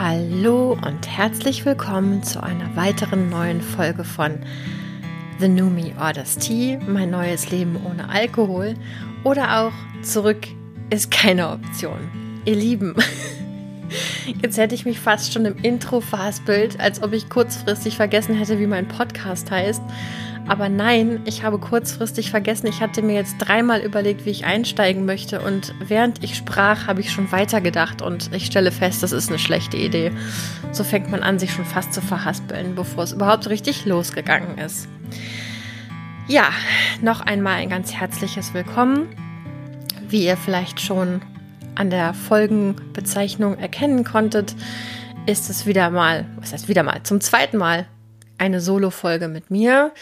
Hallo und herzlich willkommen zu einer weiteren neuen Folge von The New Me Orders Tea, mein neues Leben ohne Alkohol oder auch zurück ist keine Option. Ihr Lieben, jetzt hätte ich mich fast schon im Intro verhaspelt, als ob ich kurzfristig vergessen hätte, wie mein Podcast heißt. Aber nein, ich habe kurzfristig vergessen, ich hatte mir jetzt dreimal überlegt, wie ich einsteigen möchte. Und während ich sprach, habe ich schon weitergedacht und ich stelle fest, das ist eine schlechte Idee. So fängt man an, sich schon fast zu verhaspeln, bevor es überhaupt richtig losgegangen ist. Ja, noch einmal ein ganz herzliches Willkommen. Wie ihr vielleicht schon an der Folgenbezeichnung erkennen konntet, ist es wieder mal, was heißt wieder mal, zum zweiten Mal eine Solo-Folge mit mir.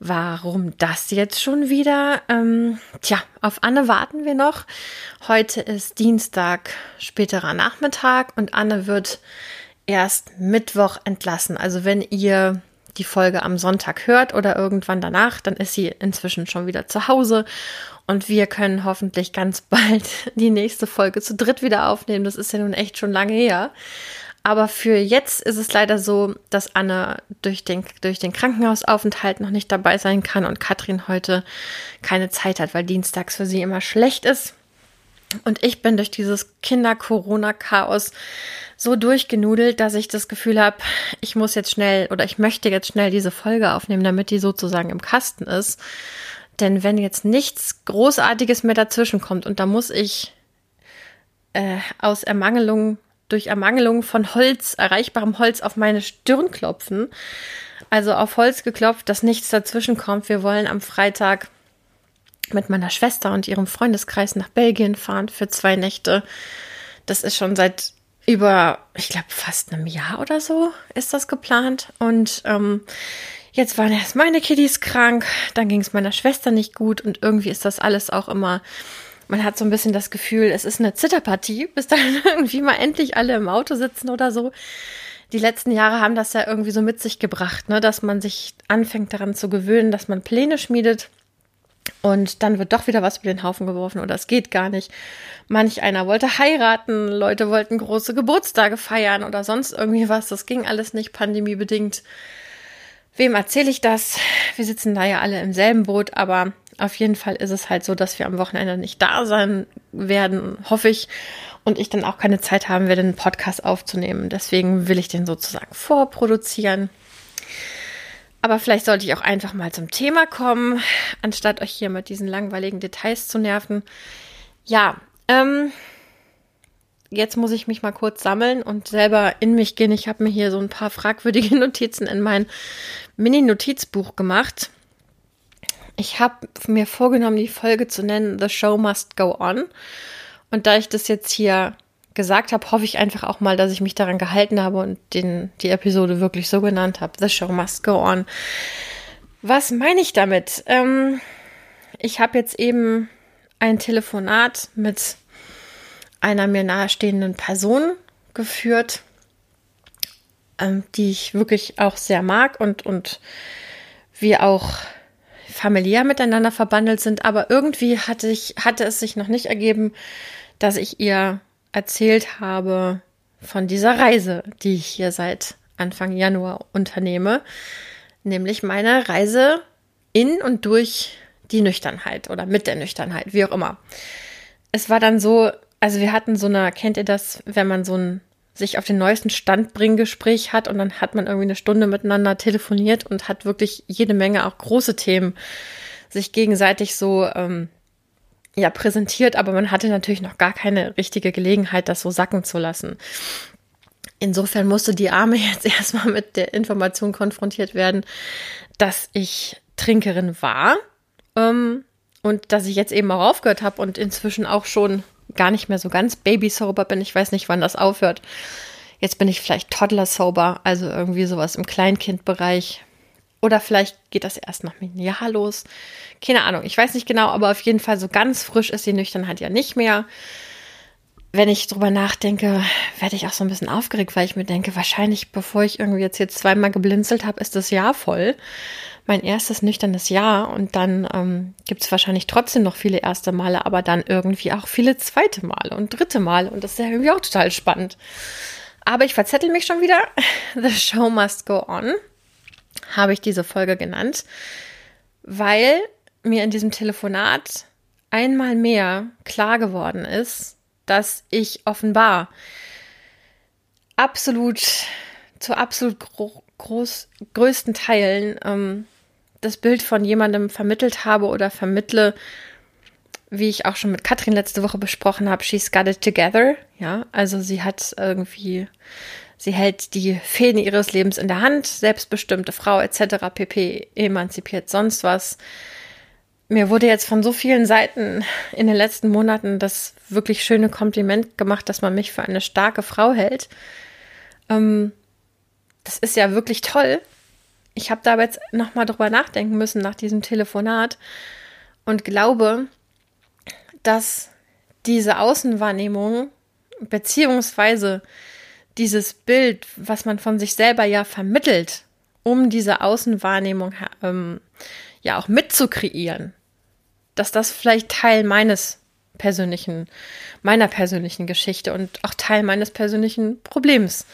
Warum das jetzt schon wieder? Ähm, tja, auf Anne warten wir noch. Heute ist Dienstag, späterer Nachmittag und Anne wird erst Mittwoch entlassen. Also wenn ihr die Folge am Sonntag hört oder irgendwann danach, dann ist sie inzwischen schon wieder zu Hause und wir können hoffentlich ganz bald die nächste Folge zu dritt wieder aufnehmen. Das ist ja nun echt schon lange her. Aber für jetzt ist es leider so, dass Anne durch den, durch den Krankenhausaufenthalt noch nicht dabei sein kann und Katrin heute keine Zeit hat, weil dienstags für sie immer schlecht ist. Und ich bin durch dieses Kinder-Corona-Chaos so durchgenudelt, dass ich das Gefühl habe, ich muss jetzt schnell oder ich möchte jetzt schnell diese Folge aufnehmen, damit die sozusagen im Kasten ist. Denn wenn jetzt nichts Großartiges mehr dazwischen kommt und da muss ich äh, aus Ermangelung durch Ermangelung von Holz, erreichbarem Holz auf meine Stirn klopfen. Also auf Holz geklopft, dass nichts dazwischen kommt. Wir wollen am Freitag mit meiner Schwester und ihrem Freundeskreis nach Belgien fahren für zwei Nächte. Das ist schon seit über, ich glaube, fast einem Jahr oder so ist das geplant. Und ähm, jetzt waren erst meine Kiddies krank, dann ging es meiner Schwester nicht gut und irgendwie ist das alles auch immer man hat so ein bisschen das Gefühl, es ist eine Zitterpartie, bis dann irgendwie mal endlich alle im Auto sitzen oder so. Die letzten Jahre haben das ja irgendwie so mit sich gebracht, ne, dass man sich anfängt daran zu gewöhnen, dass man Pläne schmiedet und dann wird doch wieder was über den Haufen geworfen oder es geht gar nicht. Manch einer wollte heiraten, Leute wollten große Geburtstage feiern oder sonst irgendwie was. Das ging alles nicht pandemiebedingt. Wem erzähle ich das? Wir sitzen da ja alle im selben Boot, aber auf jeden Fall ist es halt so, dass wir am Wochenende nicht da sein werden, hoffe ich. Und ich dann auch keine Zeit haben werde, einen Podcast aufzunehmen. Deswegen will ich den sozusagen vorproduzieren. Aber vielleicht sollte ich auch einfach mal zum Thema kommen, anstatt euch hier mit diesen langweiligen Details zu nerven. Ja, ähm, jetzt muss ich mich mal kurz sammeln und selber in mich gehen. Ich habe mir hier so ein paar fragwürdige Notizen in mein Mini-Notizbuch gemacht. Ich habe mir vorgenommen, die Folge zu nennen The Show Must Go On. Und da ich das jetzt hier gesagt habe, hoffe ich einfach auch mal, dass ich mich daran gehalten habe und den, die Episode wirklich so genannt habe. The Show Must Go On. Was meine ich damit? Ähm, ich habe jetzt eben ein Telefonat mit einer mir nahestehenden Person geführt, ähm, die ich wirklich auch sehr mag und, und wir auch familiär miteinander verbandelt sind, aber irgendwie hatte ich, hatte es sich noch nicht ergeben, dass ich ihr erzählt habe von dieser Reise, die ich hier seit Anfang Januar unternehme, nämlich meine Reise in und durch die Nüchternheit oder mit der Nüchternheit, wie auch immer. Es war dann so, also wir hatten so eine, kennt ihr das, wenn man so ein sich auf den neuesten Stand bringen Gespräch hat und dann hat man irgendwie eine Stunde miteinander telefoniert und hat wirklich jede Menge auch große Themen sich gegenseitig so ähm, ja präsentiert, aber man hatte natürlich noch gar keine richtige Gelegenheit, das so sacken zu lassen. Insofern musste die Arme jetzt erstmal mit der Information konfrontiert werden, dass ich Trinkerin war ähm, und dass ich jetzt eben auch aufgehört habe und inzwischen auch schon gar nicht mehr so ganz baby-sober bin. Ich weiß nicht, wann das aufhört. Jetzt bin ich vielleicht Toddler-sober, also irgendwie sowas im Kleinkindbereich. Oder vielleicht geht das erst nach einem Jahr los. Keine Ahnung, ich weiß nicht genau, aber auf jeden Fall so ganz frisch ist die Nüchternheit ja nicht mehr. Wenn ich drüber nachdenke, werde ich auch so ein bisschen aufgeregt, weil ich mir denke, wahrscheinlich, bevor ich irgendwie jetzt hier zweimal geblinzelt habe, ist das Jahr voll mein erstes nüchternes Jahr und dann ähm, gibt es wahrscheinlich trotzdem noch viele erste Male, aber dann irgendwie auch viele zweite Male und dritte Male und das ist ja irgendwie auch total spannend. Aber ich verzettel mich schon wieder. The Show Must Go On habe ich diese Folge genannt, weil mir in diesem Telefonat einmal mehr klar geworden ist, dass ich offenbar absolut zu absolut gro groß, größten Teilen ähm, das Bild von jemandem vermittelt habe oder vermittle, wie ich auch schon mit Katrin letzte Woche besprochen habe, she's got it together. Ja, also sie hat irgendwie, sie hält die Fäden ihres Lebens in der Hand, selbstbestimmte Frau etc. pp. emanzipiert sonst was. Mir wurde jetzt von so vielen Seiten in den letzten Monaten das wirklich schöne Kompliment gemacht, dass man mich für eine starke Frau hält. Ähm, das ist ja wirklich toll. Ich habe da jetzt nochmal drüber nachdenken müssen nach diesem Telefonat und glaube, dass diese Außenwahrnehmung beziehungsweise dieses Bild, was man von sich selber ja vermittelt, um diese Außenwahrnehmung ähm, ja auch mitzukreieren, dass das vielleicht Teil meines persönlichen, meiner persönlichen Geschichte und auch Teil meines persönlichen Problems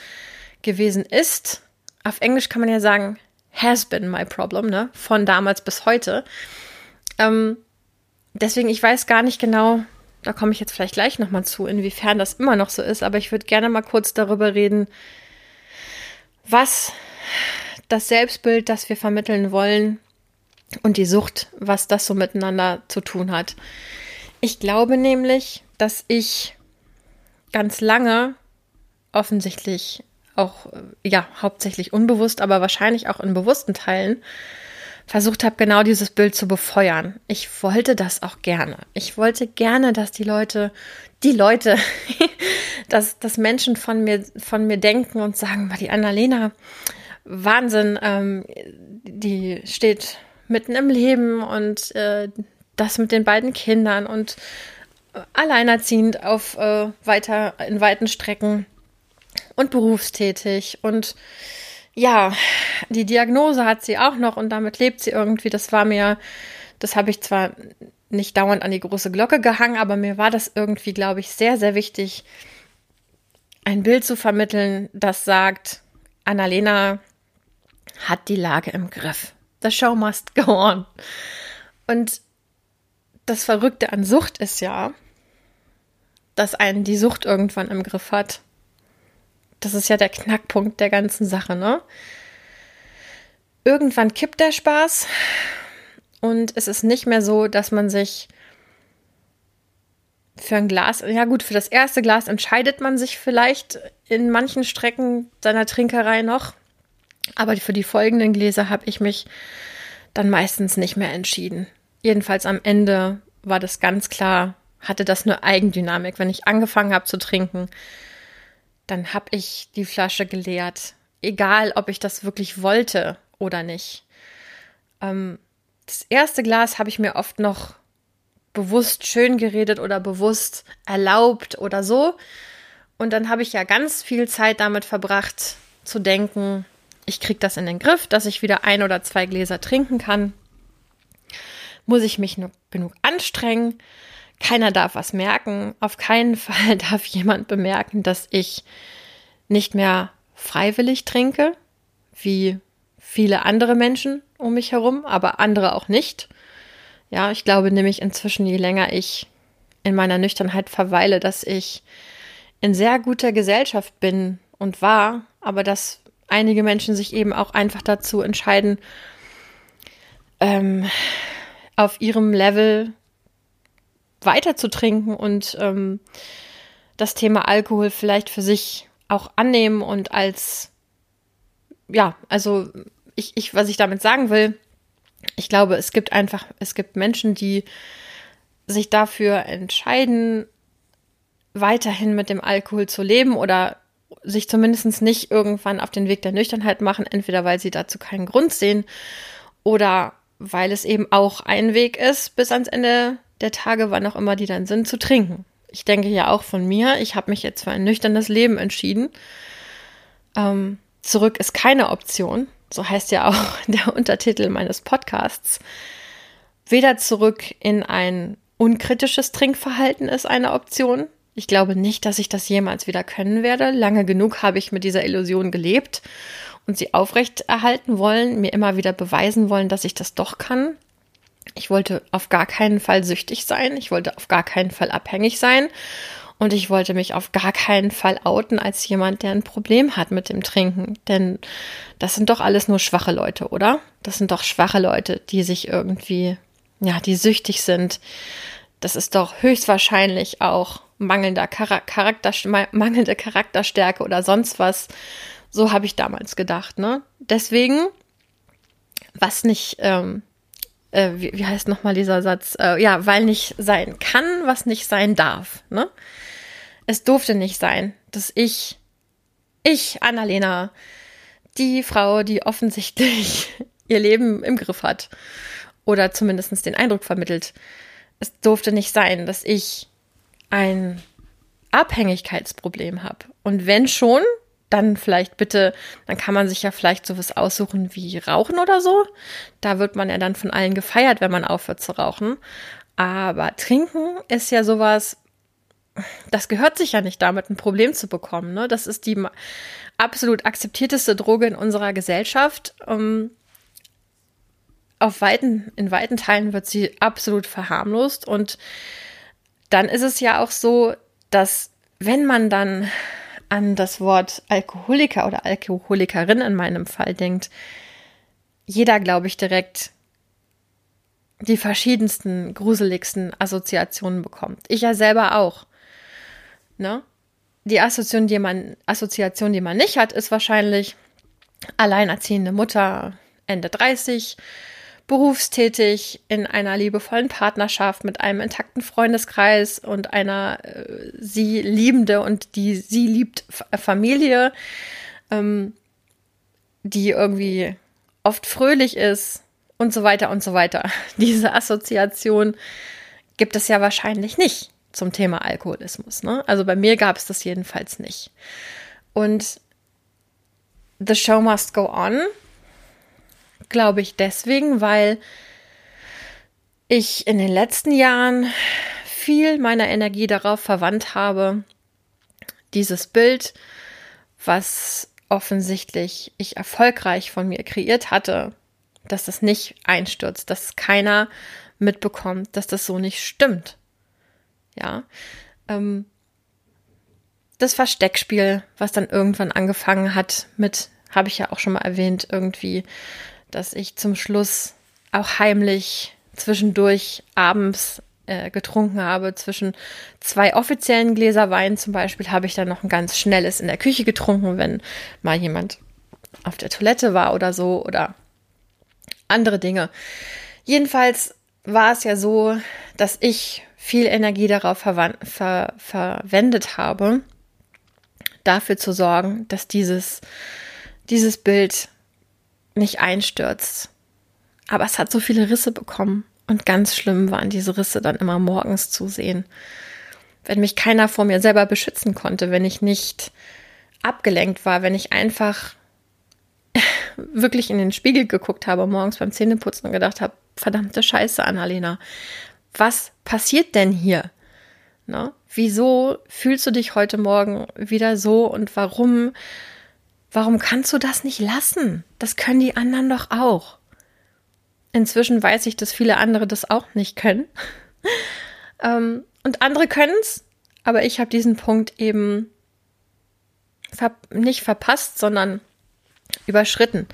gewesen ist. Auf Englisch kann man ja sagen, has been my problem, ne? Von damals bis heute. Ähm, deswegen, ich weiß gar nicht genau, da komme ich jetzt vielleicht gleich nochmal zu, inwiefern das immer noch so ist, aber ich würde gerne mal kurz darüber reden, was das Selbstbild, das wir vermitteln wollen und die Sucht, was das so miteinander zu tun hat. Ich glaube nämlich, dass ich ganz lange offensichtlich auch, ja, hauptsächlich unbewusst, aber wahrscheinlich auch in bewussten Teilen versucht habe, genau dieses Bild zu befeuern. Ich wollte das auch gerne. Ich wollte gerne, dass die Leute, die Leute, dass, dass Menschen von mir, von mir denken und sagen, die Annalena, Wahnsinn, ähm, die steht mitten im Leben und äh, das mit den beiden Kindern und alleinerziehend auf äh, weiter in weiten Strecken und berufstätig und ja, die Diagnose hat sie auch noch und damit lebt sie irgendwie. Das war mir, das habe ich zwar nicht dauernd an die große Glocke gehangen, aber mir war das irgendwie, glaube ich, sehr, sehr wichtig, ein Bild zu vermitteln, das sagt, Annalena hat die Lage im Griff. The show must go on. Und das Verrückte an Sucht ist ja, dass einen die Sucht irgendwann im Griff hat. Das ist ja der Knackpunkt der ganzen Sache, ne? Irgendwann kippt der Spaß und es ist nicht mehr so, dass man sich für ein Glas, ja gut, für das erste Glas entscheidet man sich vielleicht in manchen Strecken seiner Trinkerei noch, aber für die folgenden Gläser habe ich mich dann meistens nicht mehr entschieden. Jedenfalls am Ende war das ganz klar, hatte das nur Eigendynamik. Wenn ich angefangen habe zu trinken, dann habe ich die Flasche geleert. Egal, ob ich das wirklich wollte oder nicht. Ähm, das erste Glas habe ich mir oft noch bewusst schön geredet oder bewusst erlaubt oder so. Und dann habe ich ja ganz viel Zeit damit verbracht, zu denken, ich kriege das in den Griff, dass ich wieder ein oder zwei Gläser trinken kann. Muss ich mich nur genug anstrengen? Keiner darf was merken. Auf keinen Fall darf jemand bemerken, dass ich nicht mehr freiwillig trinke, wie viele andere Menschen um mich herum, aber andere auch nicht. Ja, ich glaube nämlich inzwischen, je länger ich in meiner Nüchternheit verweile, dass ich in sehr guter Gesellschaft bin und war, aber dass einige Menschen sich eben auch einfach dazu entscheiden, ähm, auf ihrem Level weiter zu trinken und ähm, das Thema Alkohol vielleicht für sich auch annehmen und als, ja, also ich, ich, was ich damit sagen will, ich glaube, es gibt einfach, es gibt Menschen, die sich dafür entscheiden, weiterhin mit dem Alkohol zu leben oder sich zumindest nicht irgendwann auf den Weg der Nüchternheit machen, entweder weil sie dazu keinen Grund sehen oder weil es eben auch ein Weg ist bis ans Ende der Tage, wann auch immer die dann sind, zu trinken. Ich denke ja auch von mir, ich habe mich jetzt für ein nüchternes Leben entschieden. Ähm, zurück ist keine Option, so heißt ja auch der Untertitel meines Podcasts. Weder zurück in ein unkritisches Trinkverhalten ist eine Option, Ich glaube nicht, dass ich das jemals wieder können werde. Lange genug habe ich mit dieser Illusion gelebt und sie aufrechterhalten wollen, mir immer wieder beweisen wollen, dass ich das doch kann. Ich wollte auf gar keinen Fall süchtig sein. Ich wollte auf gar keinen Fall abhängig sein. Und ich wollte mich auf gar keinen Fall outen als jemand, der ein Problem hat mit dem Trinken. Denn das sind doch alles nur schwache Leute, oder? Das sind doch schwache Leute, die sich irgendwie, ja, die süchtig sind. Das ist doch höchstwahrscheinlich auch mangelnder Charakter, mangelnde Charakterstärke oder sonst was. So habe ich damals gedacht, ne? Deswegen, was nicht, ähm, äh, wie, wie heißt nochmal dieser Satz? Äh, ja, weil nicht sein kann, was nicht sein darf, ne? Es durfte nicht sein, dass ich, ich, Annalena, die Frau, die offensichtlich ihr Leben im Griff hat oder zumindest den Eindruck vermittelt, es durfte nicht sein, dass ich ein Abhängigkeitsproblem habe. Und wenn schon, dann vielleicht bitte, dann kann man sich ja vielleicht sowas aussuchen wie Rauchen oder so. Da wird man ja dann von allen gefeiert, wenn man aufhört zu rauchen. Aber trinken ist ja sowas, das gehört sich ja nicht damit, ein Problem zu bekommen. Ne? Das ist die absolut akzeptierteste Droge in unserer Gesellschaft. Um, ähm, auf weiten, in weiten Teilen wird sie absolut verharmlost. Und dann ist es ja auch so, dass wenn man dann an das Wort Alkoholiker oder Alkoholikerin in meinem Fall denkt, jeder, glaube ich, direkt die verschiedensten, gruseligsten Assoziationen bekommt. Ich ja selber auch. Ne? Die Assoziation, die man, Assoziation, die man nicht hat, ist wahrscheinlich alleinerziehende Mutter, Ende 30, berufstätig, in einer liebevollen Partnerschaft mit einem intakten Freundeskreis und einer äh, sie liebende und die sie liebt Familie, ähm, die irgendwie oft fröhlich ist und so weiter und so weiter. Diese Assoziation gibt es ja wahrscheinlich nicht zum Thema Alkoholismus. Ne? Also bei mir gab es das jedenfalls nicht. Und The Show Must Go On, glaube ich deswegen, weil ich in den letzten Jahren viel meiner Energie darauf verwandt habe, dieses Bild, was offensichtlich ich erfolgreich von mir kreiert hatte, dass das nicht einstürzt, dass keiner mitbekommt, dass das so nicht stimmt. Ja. Ähm, das Versteckspiel, was dann irgendwann angefangen hat mit, habe ich ja auch schon mal erwähnt, irgendwie, dass ich zum Schluss auch heimlich zwischendurch abends äh, getrunken habe. Zwischen zwei offiziellen Gläser Wein zum Beispiel habe ich dann noch ein ganz schnelles in der Küche getrunken, wenn mal jemand auf der Toilette war oder so oder andere Dinge. Jedenfalls war es ja so, dass ich viel Energie darauf ver verwendet habe, dafür zu sorgen, dass dieses, dieses Bild nicht einstürzt. Aber es hat so viele Risse bekommen und ganz schlimm waren diese Risse dann immer morgens zu sehen. Wenn mich keiner vor mir selber beschützen konnte, wenn ich nicht abgelenkt war, wenn ich einfach wirklich in den Spiegel geguckt habe morgens beim Zähneputzen und gedacht habe, verdammte Scheiße, Annalena, was passiert denn hier? Ne? Wieso fühlst du dich heute Morgen wieder so und warum, warum kannst du das nicht lassen? Das können die anderen doch auch. Inzwischen weiß ich, dass viele andere das auch nicht können. ähm, und andere können es, aber ich habe diesen Punkt eben ver nicht verpasst, sondern überschritten.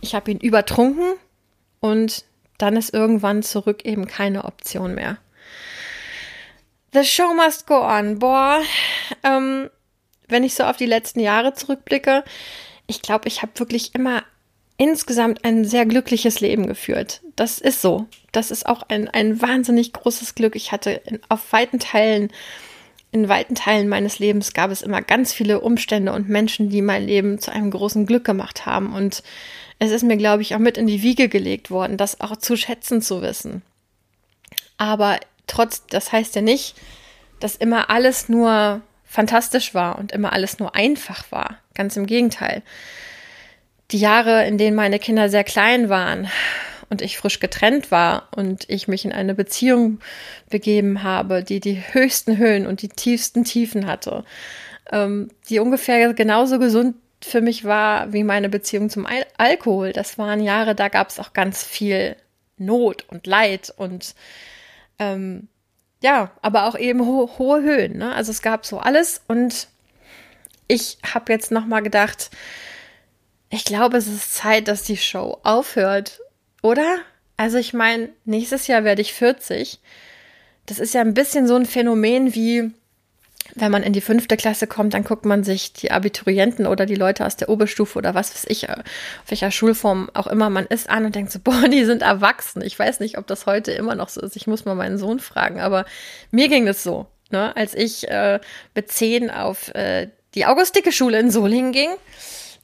Ich habe ihn übertrunken und dann ist irgendwann zurück eben keine Option mehr. The show must go on. Boah, ähm, wenn ich so auf die letzten Jahre zurückblicke, ich glaube, ich habe wirklich immer insgesamt ein sehr glückliches Leben geführt. Das ist so. Das ist auch ein, ein wahnsinnig großes Glück. Ich hatte in, auf weiten Teilen, in weiten Teilen meines Lebens gab es immer ganz viele Umstände und Menschen, die mein Leben zu einem großen Glück gemacht haben. Und es ist mir, glaube ich, auch mit in die Wiege gelegt worden, das auch zu schätzen zu wissen. Aber trotz, das heißt ja nicht, dass immer alles nur fantastisch war und immer alles nur einfach war. Ganz im Gegenteil. Die Jahre, in denen meine Kinder sehr klein waren und ich frisch getrennt war und ich mich in eine Beziehung begeben habe, die die höchsten Höhen und die tiefsten Tiefen hatte, ähm, die ungefähr genauso gesund für mich war wie meine Beziehung zum Al Alkohol. Das waren Jahre, da gab es auch ganz viel Not und Leid und ähm, ja, aber auch eben ho hohe Höhen. Ne? Also es gab so alles und ich habe jetzt noch mal gedacht, ich glaube, es ist Zeit, dass die Show aufhört, oder? Also ich meine, nächstes Jahr werde ich 40. Das ist ja ein bisschen so ein Phänomen wie wenn man in die fünfte Klasse kommt, dann guckt man sich die Abiturienten oder die Leute aus der Oberstufe oder was weiß ich, auf welcher Schulform auch immer man ist, an und denkt so, boah, die sind erwachsen. Ich weiß nicht, ob das heute immer noch so ist. Ich muss mal meinen Sohn fragen, aber mir ging das so. Ne? Als ich äh, mit zehn auf äh, die August-Dicke-Schule in Solingen ging,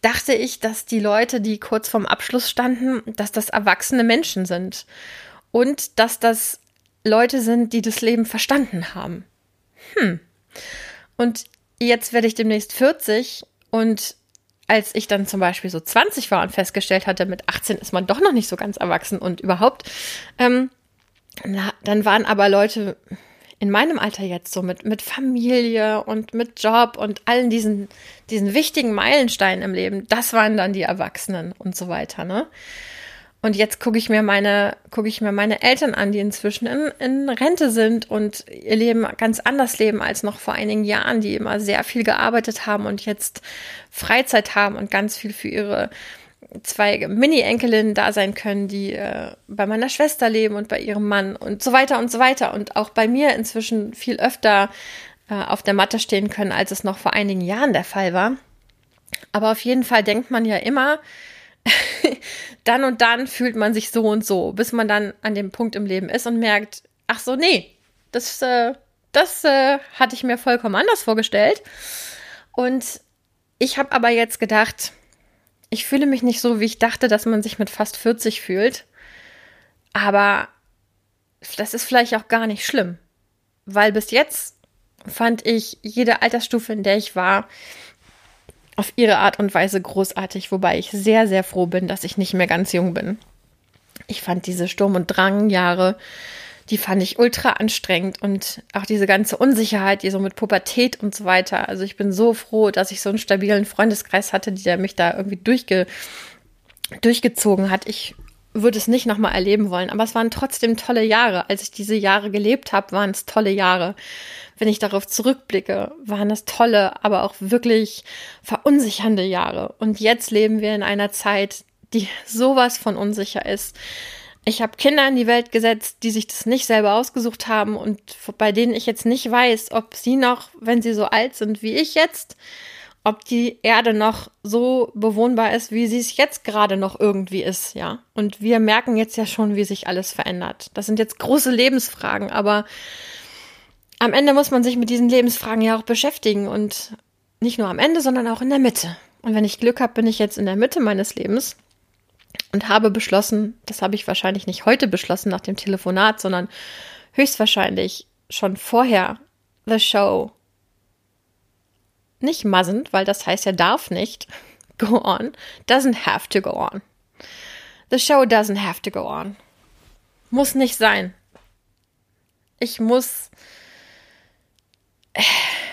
dachte ich, dass die Leute, die kurz vorm Abschluss standen, dass das erwachsene Menschen sind. Und dass das Leute sind, die das Leben verstanden haben. Hm. Und jetzt werde ich demnächst 40 und als ich dann zum Beispiel so 20 war und festgestellt hatte, mit 18 ist man doch noch nicht so ganz erwachsen und überhaupt, ähm, na, dann waren aber Leute in meinem Alter jetzt so mit, mit Familie und mit Job und allen diesen, diesen wichtigen Meilensteinen im Leben, das waren dann die Erwachsenen und so weiter, ne? Und jetzt gucke ich mir meine, gucke ich mir meine Eltern an, die inzwischen in, in Rente sind und ihr Leben ganz anders leben als noch vor einigen Jahren, die immer sehr viel gearbeitet haben und jetzt Freizeit haben und ganz viel für ihre zwei Mini-Enkelinnen da sein können, die äh, bei meiner Schwester leben und bei ihrem Mann und so weiter und so weiter und auch bei mir inzwischen viel öfter äh, auf der Matte stehen können, als es noch vor einigen Jahren der Fall war. Aber auf jeden Fall denkt man ja immer, dann und dann fühlt man sich so und so, bis man dann an dem Punkt im Leben ist und merkt, ach so, nee, das, äh, das äh, hatte ich mir vollkommen anders vorgestellt. Und ich habe aber jetzt gedacht, ich fühle mich nicht so, wie ich dachte, dass man sich mit fast 40 fühlt. Aber das ist vielleicht auch gar nicht schlimm, weil bis jetzt fand ich jede Altersstufe, in der ich war, auf ihre Art und Weise großartig, wobei ich sehr, sehr froh bin, dass ich nicht mehr ganz jung bin. Ich fand diese Sturm- und Drangjahre, die fand ich ultra anstrengend und auch diese ganze Unsicherheit, die so mit Pubertät und so weiter. Also ich bin so froh, dass ich so einen stabilen Freundeskreis hatte, der mich da irgendwie durchge durchgezogen hat. Ich würde es nicht nochmal erleben wollen, aber es waren trotzdem tolle Jahre. Als ich diese Jahre gelebt habe, waren es tolle Jahre wenn ich darauf zurückblicke, waren das tolle, aber auch wirklich verunsichernde Jahre. Und jetzt leben wir in einer Zeit, die sowas von unsicher ist. Ich habe Kinder in die Welt gesetzt, die sich das nicht selber ausgesucht haben und bei denen ich jetzt nicht weiß, ob sie noch, wenn sie so alt sind wie ich jetzt, ob die Erde noch so bewohnbar ist, wie sie es jetzt gerade noch irgendwie ist, ja. Und wir merken jetzt ja schon, wie sich alles verändert. Das sind jetzt große Lebensfragen, aber am Ende muss man sich mit diesen Lebensfragen ja auch beschäftigen und nicht nur am Ende, sondern auch in der Mitte. Und wenn ich Glück habe, bin ich jetzt in der Mitte meines Lebens und habe beschlossen, das habe ich wahrscheinlich nicht heute beschlossen nach dem Telefonat, sondern höchstwahrscheinlich schon vorher, the show nicht mustn't, weil das heißt, er darf nicht go on, doesn't have to go on. The show doesn't have to go on. Muss nicht sein. Ich muss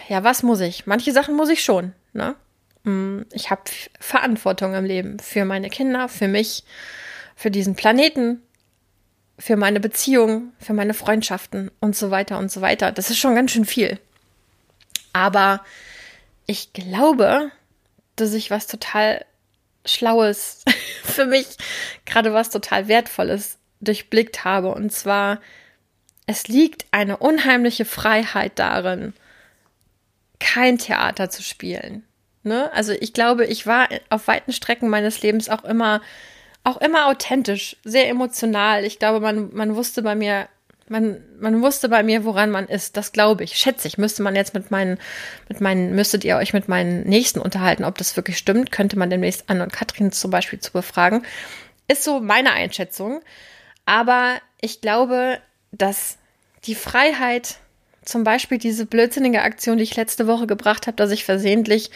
ja, was muss ich? Manche Sachen muss ich schon. Ne? Mm, ich habe Verantwortung im Leben für meine Kinder, für mich, für diesen Planeten, für meine Beziehungen, für meine Freundschaften und so weiter und so weiter. Das ist schon ganz schön viel. Aber ich glaube, dass ich was total Schlaues für mich, gerade was total Wertvolles durchblickt habe. Und zwar, es liegt eine unheimliche Freiheit darin, kein Theater zu spielen. Ne? Also ich glaube, ich war auf weiten Strecken meines Lebens auch immer, auch immer authentisch, sehr emotional. Ich glaube, man, man wusste bei mir, man, man wusste bei mir, woran man ist. Das glaube ich, schätze ich. Müsste man jetzt mit meinen, mit meinen, müsstet ihr euch mit meinen Nächsten unterhalten, ob das wirklich stimmt, könnte man demnächst Anne und Katrin zum Beispiel zu befragen. Ist so meine Einschätzung. Aber ich glaube, dass die Freiheit zum Beispiel diese blödsinnige Aktion, die ich letzte Woche gebracht habe, dass ich versehentlich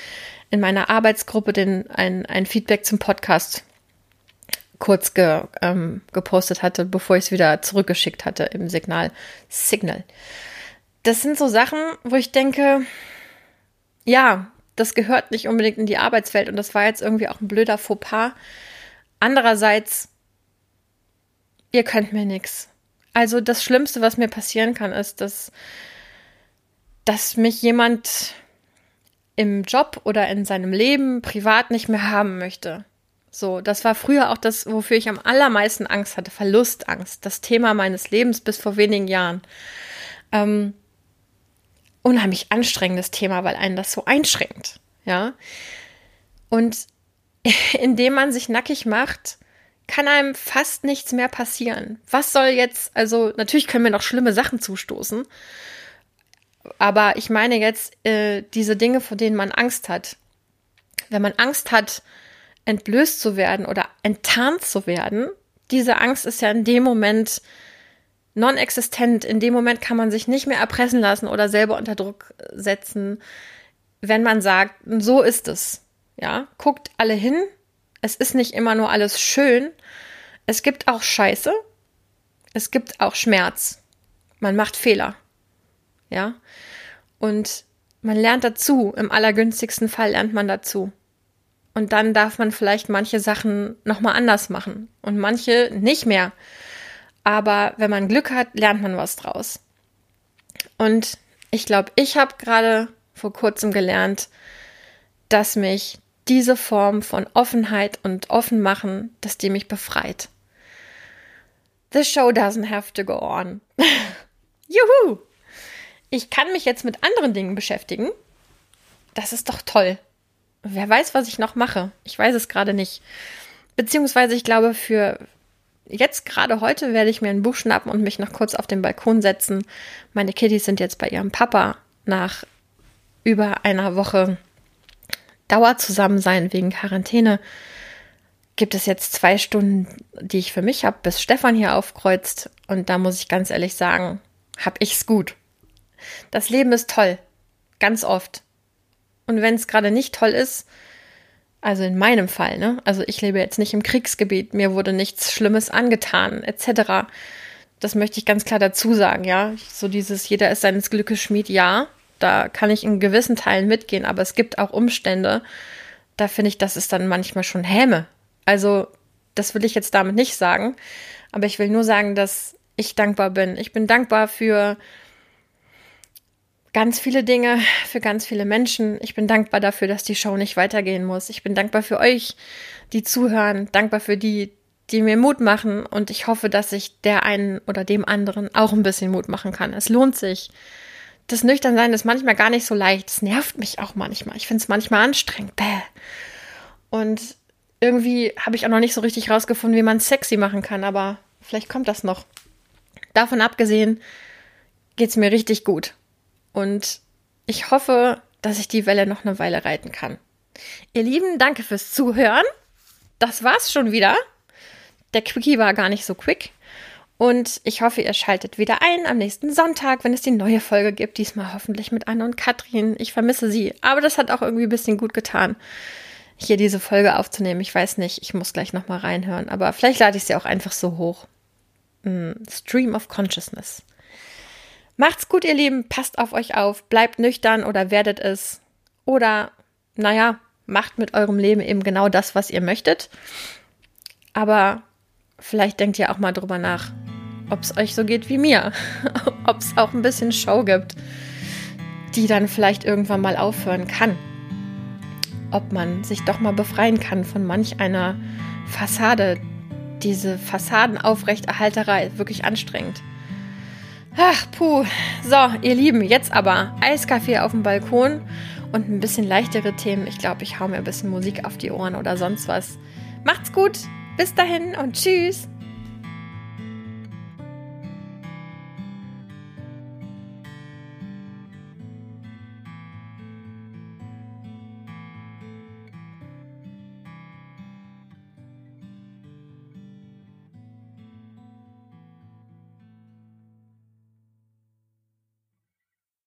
in meiner Arbeitsgruppe den, ein, ein Feedback zum Podcast kurz ge, ähm, gepostet hatte, bevor ich es wieder zurückgeschickt hatte im Signal. Signal. Das sind so Sachen, wo ich denke, ja, das gehört nicht unbedingt in die Arbeitswelt und das war jetzt irgendwie auch ein blöder Fauxpas. Andererseits, ihr könnt mir nichts. Also das Schlimmste, was mir passieren kann, ist, dass, dass mich jemand im Job oder in seinem Leben privat nicht mehr haben möchte. So, das war früher auch das, wofür ich am allermeisten Angst hatte, Verlustangst, das Thema meines Lebens bis vor wenigen Jahren. Ähm, unheimlich anstrengendes Thema, weil einen das so einschränkt, ja. Und indem man sich nackig macht, kann einem fast nichts mehr passieren. Was soll jetzt, also natürlich können mir noch schlimme Sachen zustoßen, aber ich meine jetzt äh, diese Dinge, vor denen man Angst hat. Wenn man Angst hat, entblößt zu werden oder enttarnt zu werden, diese Angst ist ja in dem Moment non-existent. In dem Moment kann man sich nicht mehr erpressen lassen oder selber unter Druck setzen, wenn man sagt, so ist es. Ja, guckt alle hin. Es ist nicht immer nur alles schön. Es gibt auch Scheiße. Es gibt auch Schmerz. Man macht Fehler. Ja. Und man lernt dazu. Im allergünstigsten Fall lernt man dazu. Und dann darf man vielleicht manche Sachen nochmal anders machen und manche nicht mehr. Aber wenn man Glück hat, lernt man was draus. Und ich glaube, ich habe gerade vor kurzem gelernt, dass mich diese Form von Offenheit und Offenmachen, dass die mich befreit. The show doesn't have to go on. Juhu! Ich kann mich jetzt mit anderen Dingen beschäftigen. Das ist doch toll. Wer weiß, was ich noch mache. Ich weiß es gerade nicht. Beziehungsweise ich glaube, für jetzt gerade heute werde ich mir ein Buch schnappen und mich noch kurz auf den Balkon setzen. Meine Kiddies sind jetzt bei ihrem Papa nach über einer Woche Dauerzusammensein wegen Quarantäne. Gibt es jetzt zwei Stunden, die ich für mich habe, bis Stefan hier aufkreuzt. Und da muss ich ganz ehrlich sagen, habe ich es gut. Das Leben ist toll. Ganz oft. Und wenn es gerade nicht toll ist, also in meinem Fall, ne? Also ich lebe jetzt nicht im Kriegsgebiet, mir wurde nichts Schlimmes angetan, etc. Das möchte ich ganz klar dazu sagen, ja. So dieses, jeder ist seines Glückes Schmied, ja. Da kann ich in gewissen Teilen mitgehen, aber es gibt auch Umstände, da finde ich, das ist dann manchmal schon Häme. Also, das will ich jetzt damit nicht sagen, aber ich will nur sagen, dass ich dankbar bin. Ich bin dankbar für ganz viele Dinge für ganz viele Menschen. Ich bin dankbar dafür, dass die Show nicht weitergehen muss. Ich bin dankbar für euch, die zuhören, dankbar für die, die mir Mut machen und ich hoffe, dass ich der einen oder dem anderen auch ein bisschen Mut machen kann. Es lohnt sich. Das Nüchternsein ist manchmal gar nicht so leicht. Es nervt mich auch manchmal. Ich finde es manchmal anstrengend. Bäh. Und irgendwie habe ich auch noch nicht so richtig rausgefunden, wie man sexy machen kann, aber vielleicht kommt das noch. Davon abgesehen geht es mir richtig gut. Und ich hoffe, dass ich die Welle noch eine Weile reiten kann. Ihr Lieben, danke fürs Zuhören. Das war's schon wieder. Der Quickie war gar nicht so quick. Und ich hoffe, ihr schaltet wieder ein am nächsten Sonntag, wenn es die neue Folge gibt. Diesmal hoffentlich mit Anne und Katrin. Ich vermisse sie. Aber das hat auch irgendwie ein bisschen gut getan, hier diese Folge aufzunehmen. Ich weiß nicht, ich muss gleich nochmal reinhören. Aber vielleicht lade ich sie auch einfach so hoch. Mm, Stream of Consciousness. Macht's gut, ihr Lieben, passt auf euch auf, bleibt nüchtern oder werdet es. Oder, naja, macht mit eurem Leben eben genau das, was ihr möchtet. Aber vielleicht denkt ihr auch mal drüber nach, ob es euch so geht wie mir. ob es auch ein bisschen Show gibt, die dann vielleicht irgendwann mal aufhören kann. Ob man sich doch mal befreien kann von manch einer Fassade. Diese Fassadenaufrechterhalterei wirklich anstrengend. Ach, puh. So, ihr Lieben, jetzt aber Eiskaffee auf dem Balkon und ein bisschen leichtere Themen. Ich glaube, ich hau mir ein bisschen Musik auf die Ohren oder sonst was. Macht's gut. Bis dahin und tschüss.